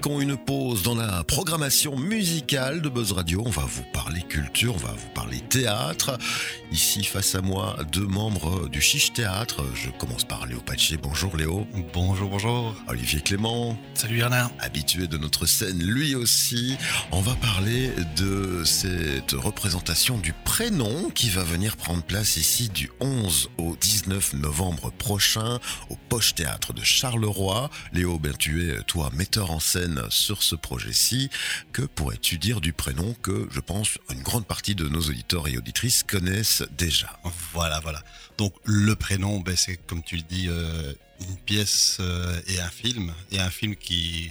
marquons une dans la programmation musicale de Buzz Radio. On va vous parler culture, on va vous parler théâtre. Ici, face à moi, deux membres du Chiche Théâtre. Je commence par Léo Paché. Bonjour Léo. Bonjour, bonjour. Olivier Clément. Salut Bernard. Habitué de notre scène, lui aussi. On va parler de cette représentation du prénom qui va venir prendre place ici du 11 au 19 novembre prochain au Poche Théâtre de Charleroi. Léo, ben, tu es, toi, metteur en scène sur ce projet-ci. Que pourrais-tu dire du prénom que, je pense, une grande partie de nos auditeurs et auditrices connaissent déjà? Voilà, voilà. Donc le prénom, ben, c'est comme tu le dis, euh, une pièce euh, et un film. Et un film qui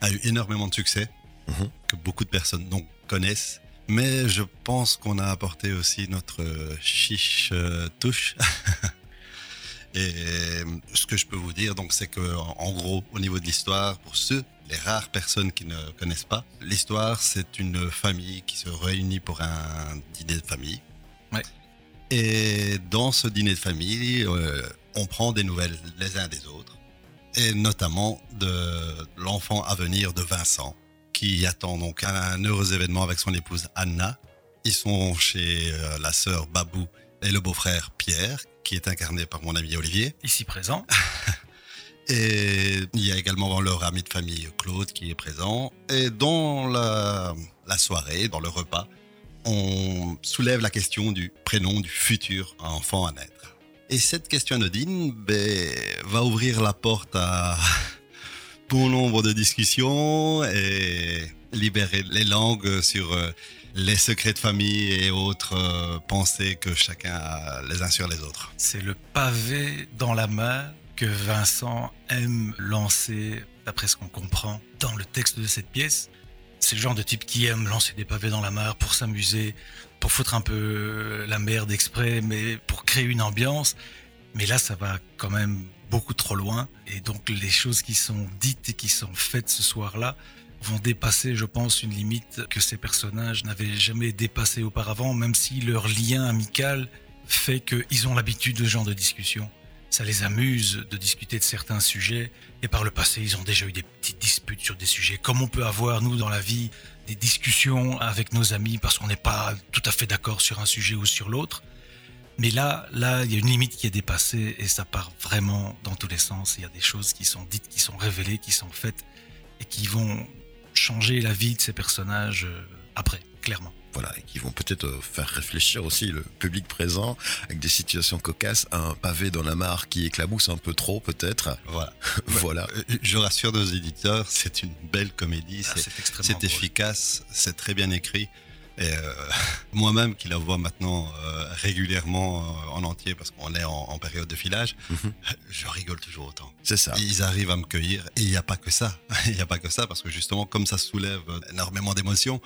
a eu énormément de succès, Mhm. que beaucoup de personnes donc, connaissent. Mais je pense qu'on a apporté aussi notre euh, chiche euh, touche. Et ce que je peux vous dire, donc, c'est que, en gros, au niveau de l'histoire, pour ceux, les rares personnes qui ne connaissent pas, l'histoire, c'est une famille qui se réunit pour un dîner de famille. Ouais. Et dans ce dîner de famille, euh, on prend des nouvelles les uns des autres, et notamment de l'enfant à venir de Vincent, qui attend donc un heureux événement avec son épouse Anna. Ils sont chez euh, la sœur Babou et le beau-frère Pierre, qui est incarné par mon ami Olivier. Ici présent. Et il y a également leur ami de famille Claude qui est présent. Et dans la, la soirée, dans le repas, on soulève la question du prénom du futur enfant à naître. Et cette question anodine ben, va ouvrir la porte à bon nombre de discussions et libérer les langues sur euh, les secrets de famille et autres euh, pensées que chacun a les uns sur les autres. C'est le pavé dans la main que Vincent aime lancer, d'après ce qu'on comprend, dans le texte de cette pièce. C'est le genre de type qui aime lancer des pavés dans la mare pour s'amuser, pour foutre un peu la merde exprès, mais pour créer une ambiance. Mais là, ça va quand même beaucoup trop loin. Et donc, les choses qui sont dites et qui sont faites ce soir-là vont dépasser, je pense, une limite que ces personnages n'avaient jamais dépassée auparavant, même si leur lien amical fait qu'ils ont l'habitude de ce genre de discussion. Ça les amuse de discuter de certains sujets. Et par le passé, ils ont déjà eu des petites disputes sur des sujets, comme on peut avoir, nous, dans la vie, des discussions avec nos amis parce qu'on n'est pas tout à fait d'accord sur un sujet ou sur l'autre. Mais là, là, il y a une limite qui est dépassée et ça part vraiment dans tous les sens. Il y a des choses qui sont dites, qui sont révélées, qui sont faites et qui vont changer la vie de ces personnages euh, après, clairement. Voilà, et qui vont peut-être euh, faire réfléchir aussi le public présent avec des situations cocasses, un pavé dans la mare qui éclabousse un peu trop peut-être. Voilà. Voilà. Euh, Je rassure nos éditeurs, c'est une belle comédie, Ah, c'est efficace, c'est très bien écrit. Et euh, moi-même qui la vois maintenant euh, régulièrement euh, en entier parce qu'on est en, en période de filage, Mhm. je rigole toujours autant. C'est ça. Ils arrivent à me cueillir et il n'y a pas que ça. Il n'y a pas que ça parce que justement comme ça soulève énormément d'émotions,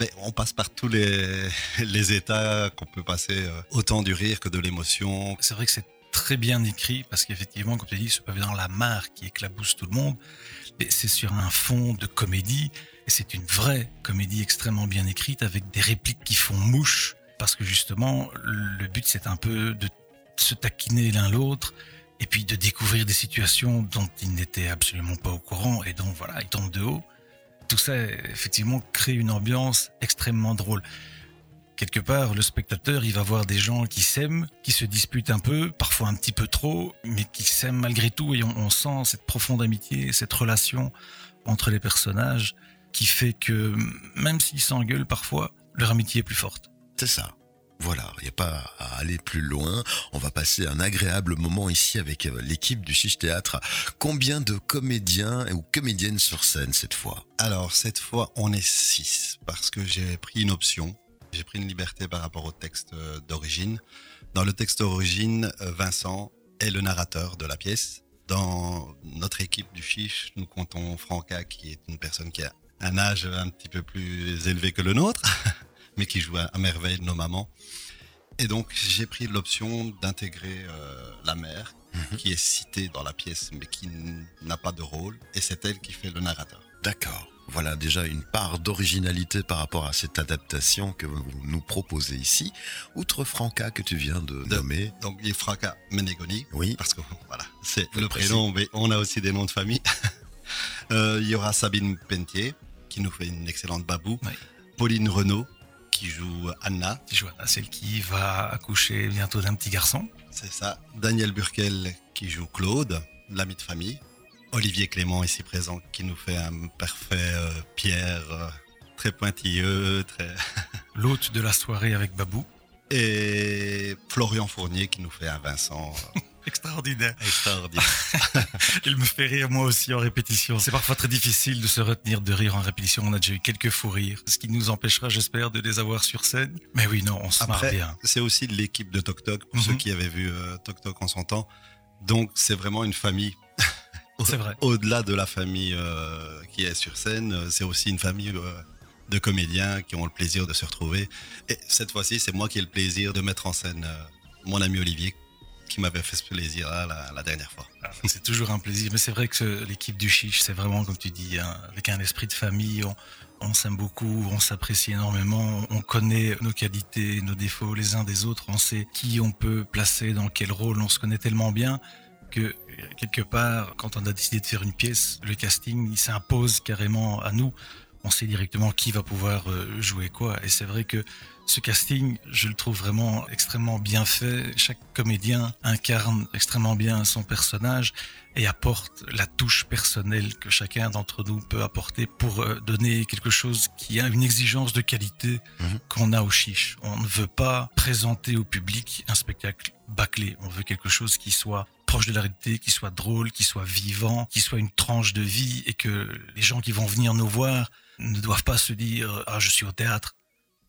mais on passe par tous les, les états qu'on peut passer, euh, autant du rire que de l'émotion. C'est vrai que c'est très bien écrit parce qu'effectivement, comme tu as dit, ce pavé dans la mare qui éclabousse tout le monde, c'est sur un fond de comédie et c'est une vraie comédie extrêmement bien écrite avec des répliques qui font mouche parce que justement, le but c'est un peu de se taquiner l'un l'autre et puis de découvrir des situations dont ils n'étaient absolument pas au courant et dont voilà, ils tombent de haut. Tout ça, effectivement, crée une ambiance extrêmement drôle quelque part, le spectateur, il va voir des gens qui s'aiment, qui se disputent un peu, parfois un petit peu trop, mais qui s'aiment malgré tout et on, on sent cette profonde amitié, cette relation entre les personnages qui fait que même s'ils s'engueulent parfois, leur amitié est plus forte. C'est ça. Voilà, il n'y a pas à aller plus loin. On va passer un agréable moment ici avec euh, l'équipe du Chiche Théâtre. Combien de comédiens ou comédiennes sur scène cette fois? Alors cette fois on est six parce que j'ai pris une option. J'ai pris une liberté par rapport au texte euh, d'origine. Dans le texte d'origine, euh, Vincent est le narrateur de la pièce. Dans notre équipe du Chiche, nous comptons Franca qui est une personne qui a un âge un petit peu plus élevé que le nôtre, mais qui joue à merveille nos mamans. Et donc j'ai pris l'option d'intégrer euh, la mère, Mhm. qui est citée dans la pièce, mais qui n'a pas de rôle, et c'est elle qui fait le narrateur. D'accord. Voilà déjà une part d'originalité par rapport à cette adaptation que vous nous proposez ici. Outre Franca que tu viens de, De- nommer. Donc il y a Franca Menegoni, Oui. parce que voilà, c'est le prénom, mais on a aussi des noms de famille. Euh, il y aura Sabine Pentier, qui nous fait une excellente babou. Oui. Pauline Renaud, qui joue Anna. Petit Johanna, celle qui va accoucher bientôt d'un petit garçon. C'est ça. Daniel Burkel, qui joue Claude, l'ami de famille. Olivier Clément, ici présent, qui nous fait un parfait euh, Pierre, euh, très pointilleux, très... L'hôte de la soirée avec Babou. Et Florian Fournier, qui nous fait un Vincent euh, Extraordinaire. extraordinaire. Il me fait rire moi aussi en répétition. C'est parfois très difficile de se retenir de rire en répétition. On a déjà eu quelques fous rires, ce qui nous empêchera, j'espère, de les avoir sur scène. Mais oui, non, on se marre bien. c'est aussi l'équipe de Tok Tok, pour Mhm. ceux qui avaient vu euh, Tok Tok en son temps. Donc, c'est vraiment une famille. C'est vrai. Au-delà de la famille euh, qui est sur scène, euh, c'est aussi une famille euh, de comédiens qui ont le plaisir de se retrouver. Et cette fois-ci, c'est moi qui ai le plaisir de mettre en scène euh, mon ami Olivier, qui m'avait fait ce plaisir-là la, la dernière fois. Ah, C'est toujours un plaisir. Mais c'est vrai que l'équipe du Chiche, c'est vraiment, comme tu dis, avec un esprit de famille. On, on s'aime beaucoup, on s'apprécie énormément, on connaît nos qualités, nos défauts les uns des autres, on sait qui on peut placer dans quel rôle, on se connaît tellement bien que euh, quelque part, quand on a décidé de faire une pièce, le casting, il s'impose carrément à nous. On sait directement qui va pouvoir euh, jouer quoi. Et c'est vrai que ce casting, je le trouve vraiment extrêmement bien fait. Chaque comédien incarne extrêmement bien son personnage et apporte la touche personnelle que chacun d'entre nous peut apporter pour euh, donner quelque chose qui a une exigence de qualité Mhm. qu'on a au chiche. On ne veut pas présenter au public un spectacle bâclé. On veut quelque chose qui soit proche de la réalité, qui soit drôle, qui soit vivant, qui soit une tranche de vie et que les gens qui vont venir nous voir ne doivent pas se dire ah je suis au théâtre.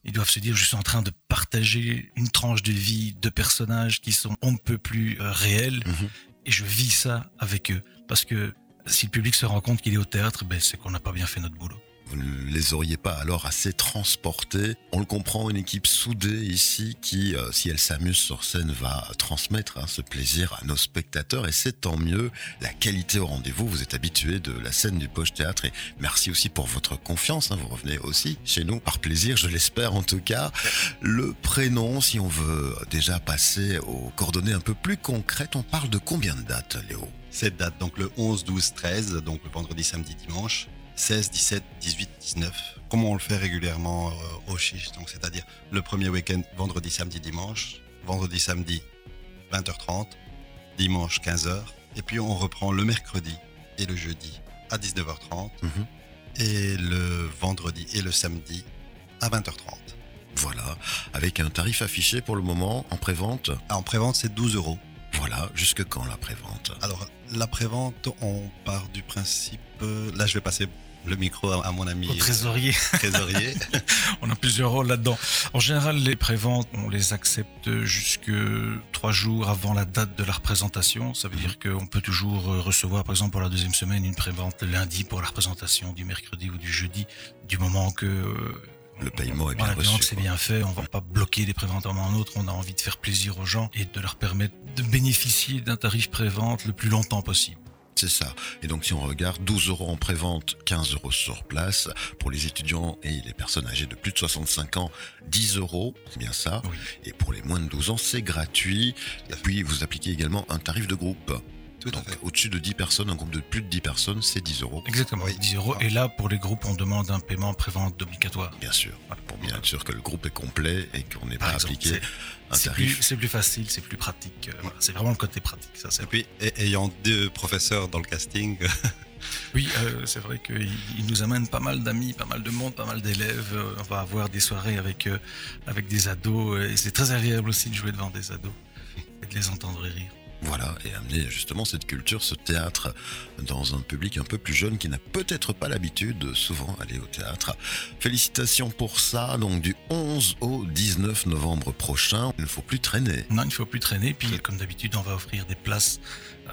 Ils doivent se dire je suis en train de partager une tranche de vie de personnages qui sont on ne peut plus euh, réels Mhm. et je vis ça avec eux parce que si le public se rend compte qu'il est au théâtre, ben c'est qu'on n'a pas bien fait notre boulot. Vous ne les auriez pas alors assez transportés. On le comprend, une équipe soudée ici qui, euh, si elle s'amuse sur scène, va transmettre hein, ce plaisir à nos spectateurs et c'est tant mieux. La qualité au rendez-vous, vous êtes habitué de la scène du Poche Théâtre et merci aussi pour votre confiance. hein. Vous revenez aussi chez nous par plaisir, je l'espère en tout cas. Le prénom, si on veut déjà passer aux coordonnées un peu plus concrètes, on parle de combien de dates, Léo? Cette date, donc le 11, 12, 13, donc le vendredi, samedi, dimanche, 16, 17, 18, 19, comme on le fait régulièrement euh, au chiche, donc c'est-à-dire le premier week-end, vendredi, samedi, dimanche, vendredi, samedi, 20h30, dimanche, 15h, et puis on reprend le mercredi et le jeudi à 19h30, Mhm. et le vendredi et le samedi à 20h30. Voilà, avec un tarif affiché pour le moment en prévente. Ah, En prévente, c'est 12 euros. Voilà, jusque quand la prévente? Alors, la prévente, on part du principe. euh, Là, je vais passer le micro à, à mon ami Au trésorier. trésorier. On a plusieurs rôles là-dedans. En général, les préventes, on les accepte jusque trois jours avant la date de la représentation. Ça veut dire qu'on peut toujours recevoir, par exemple, pour la deuxième semaine, une prévente lundi pour la représentation du mercredi ou du jeudi, du moment que euh, Le paiement est bien voilà, reçu, c'est bien fait. On va pas bloquer les préventes ou un autre. On a envie de faire plaisir aux gens et de leur permettre de bénéficier d'un tarif prévente le plus longtemps possible. C'est ça. Et donc, si on regarde, 12 euros en prévente, 15 euros sur place. Pour les étudiants et les personnes âgées de plus de 65 ans, 10 euros. C'est bien ça. Oui. Et pour les moins de 12 ans, c'est gratuit. Et puis, vous appliquez également un tarif de groupe. Tout à Donc, fait. au-dessus de 10 personnes, un groupe de plus de 10 personnes, c'est 10 euros. Exactement, Oui. 10 euros. Et là, pour les groupes, on demande un paiement prévente obligatoire. Bien sûr. Pour bien être sûr que le groupe est complet et qu'on n'ait Par pas exemple, appliqué un C'est plus, tarif. c'est plus facile, c'est plus pratique. euh, voilà, c'est vraiment le côté pratique. Ça, c'est Et puis, et- ayant deux professeurs dans le casting, Oui, euh, c'est vrai qu'il il nous amène pas mal d'amis, pas mal de monde, pas mal d'élèves. Euh, on va avoir des soirées avec, euh, avec des ados. Et c'est très agréable aussi de jouer devant des ados et de les entendre rire. Voilà, et amener justement cette culture, ce théâtre dans un public un peu plus jeune qui n'a peut-être pas l'habitude de souvent aller au théâtre. Félicitations pour ça, donc du 11 au 19 novembre prochain, il ne faut plus traîner. Non, il ne faut plus traîner. Puis, comme d'habitude, on va offrir des places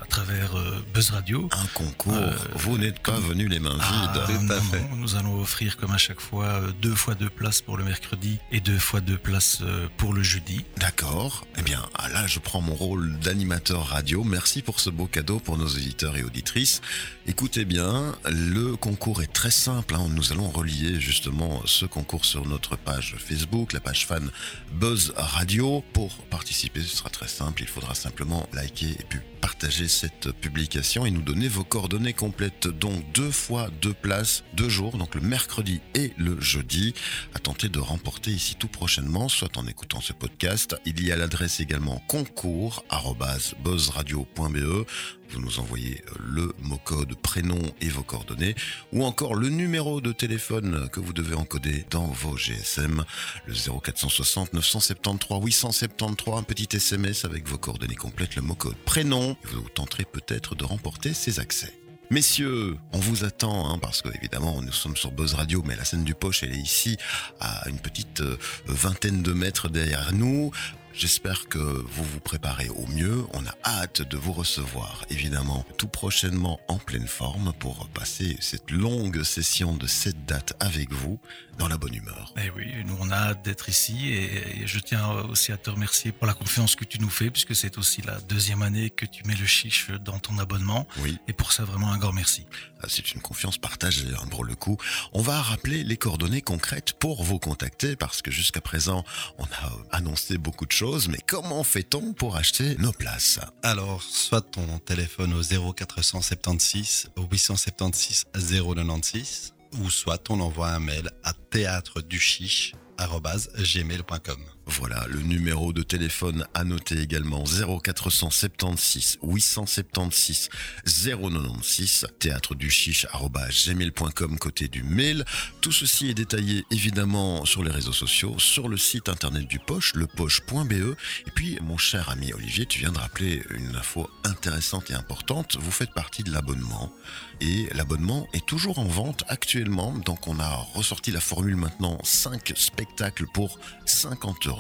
à travers euh, Buzz Radio. Un concours, Euh, vous n'êtes pas venu les mains Ah, vides. Non, fait. non, nous allons offrir comme à chaque fois euh, deux fois deux places pour le mercredi et deux fois deux places pour le jeudi. D'accord, eh bien ah là je prends mon rôle d'animateur radio, merci pour ce beau cadeau pour nos éditeurs et auditrices. Écoutez bien, le concours est très simple, hein. nous allons relier justement ce concours sur notre page Facebook, la page fan Buzz Radio. Pour participer ce sera très simple, il faudra simplement liker et puis partager cette publication et nous donner vos coordonnées complètes. Donc deux fois deux places, deux jours, donc le mercredi et le jeudi, à tenter de remporter ici tout prochainement, soit en écoutant ce podcast. Il y a l'adresse également concours@buzzradio.be vous nous envoyez euh, le mot-code prénom et vos coordonnées, ou encore le numéro de téléphone que vous devez encoder dans vos GSM, le 0460 973 873, un petit SMS avec vos coordonnées complètes, le mot-code prénom, vous tenterez peut-être de remporter ces accès. Messieurs, on vous attend, hein, parce que évidemment nous sommes sur Buzz Radio, mais la scène du poche elle est ici, à une petite euh, vingtaine de mètres derrière nous. J'espère que vous vous préparez au mieux. On a hâte de vous recevoir, évidemment, tout prochainement en pleine forme pour passer cette longue session de cette date avec vous dans la bonne humeur. Eh oui, nous on a hâte d'être ici et, je tiens aussi à te remercier pour la confiance que tu nous fais puisque c'est aussi la deuxième année que tu mets le chiche dans ton abonnement. Oui. Et pour ça vraiment un grand merci. Ah, c'est une confiance partagée hein, pour le coup. On va rappeler les coordonnées concrètes pour vous contacter parce que jusqu'à présent on a annoncé beaucoup de choses, mais comment fait-on pour acheter nos places? Alors, soit ton téléphone au 0476 876 096 ou soit on envoie un mail à théâtre du chiche gmail.com. Voilà, le numéro de téléphone à noter également 0476 876 096 théâtre du gmail.com côté du mail. Tout ceci est détaillé évidemment sur les réseaux sociaux, sur le site internet du Poche, lepoche.be. Et puis, mon cher ami Olivier, tu viens de rappeler une info intéressante et importante. Vous faites partie de l'abonnement et l'abonnement est toujours en vente actuellement. Donc, on a ressorti la formule maintenant 5 spectacles pour 50 euros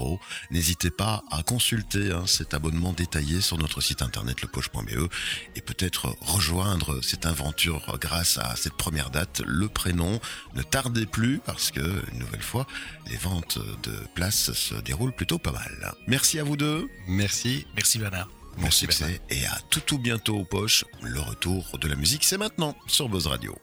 N'hésitez pas à consulter hein, cet abonnement détaillé sur notre site internet lepoche.be et peut-être rejoindre cette aventure grâce à cette première date, le prénom. Ne tardez plus parce que, une nouvelle fois, les ventes de places se déroulent plutôt pas mal. Merci à vous deux. Merci. Merci Bernard. Bon succès et à tout tout bientôt aux poches. Le retour de la musique, c'est maintenant sur Buzz Radio.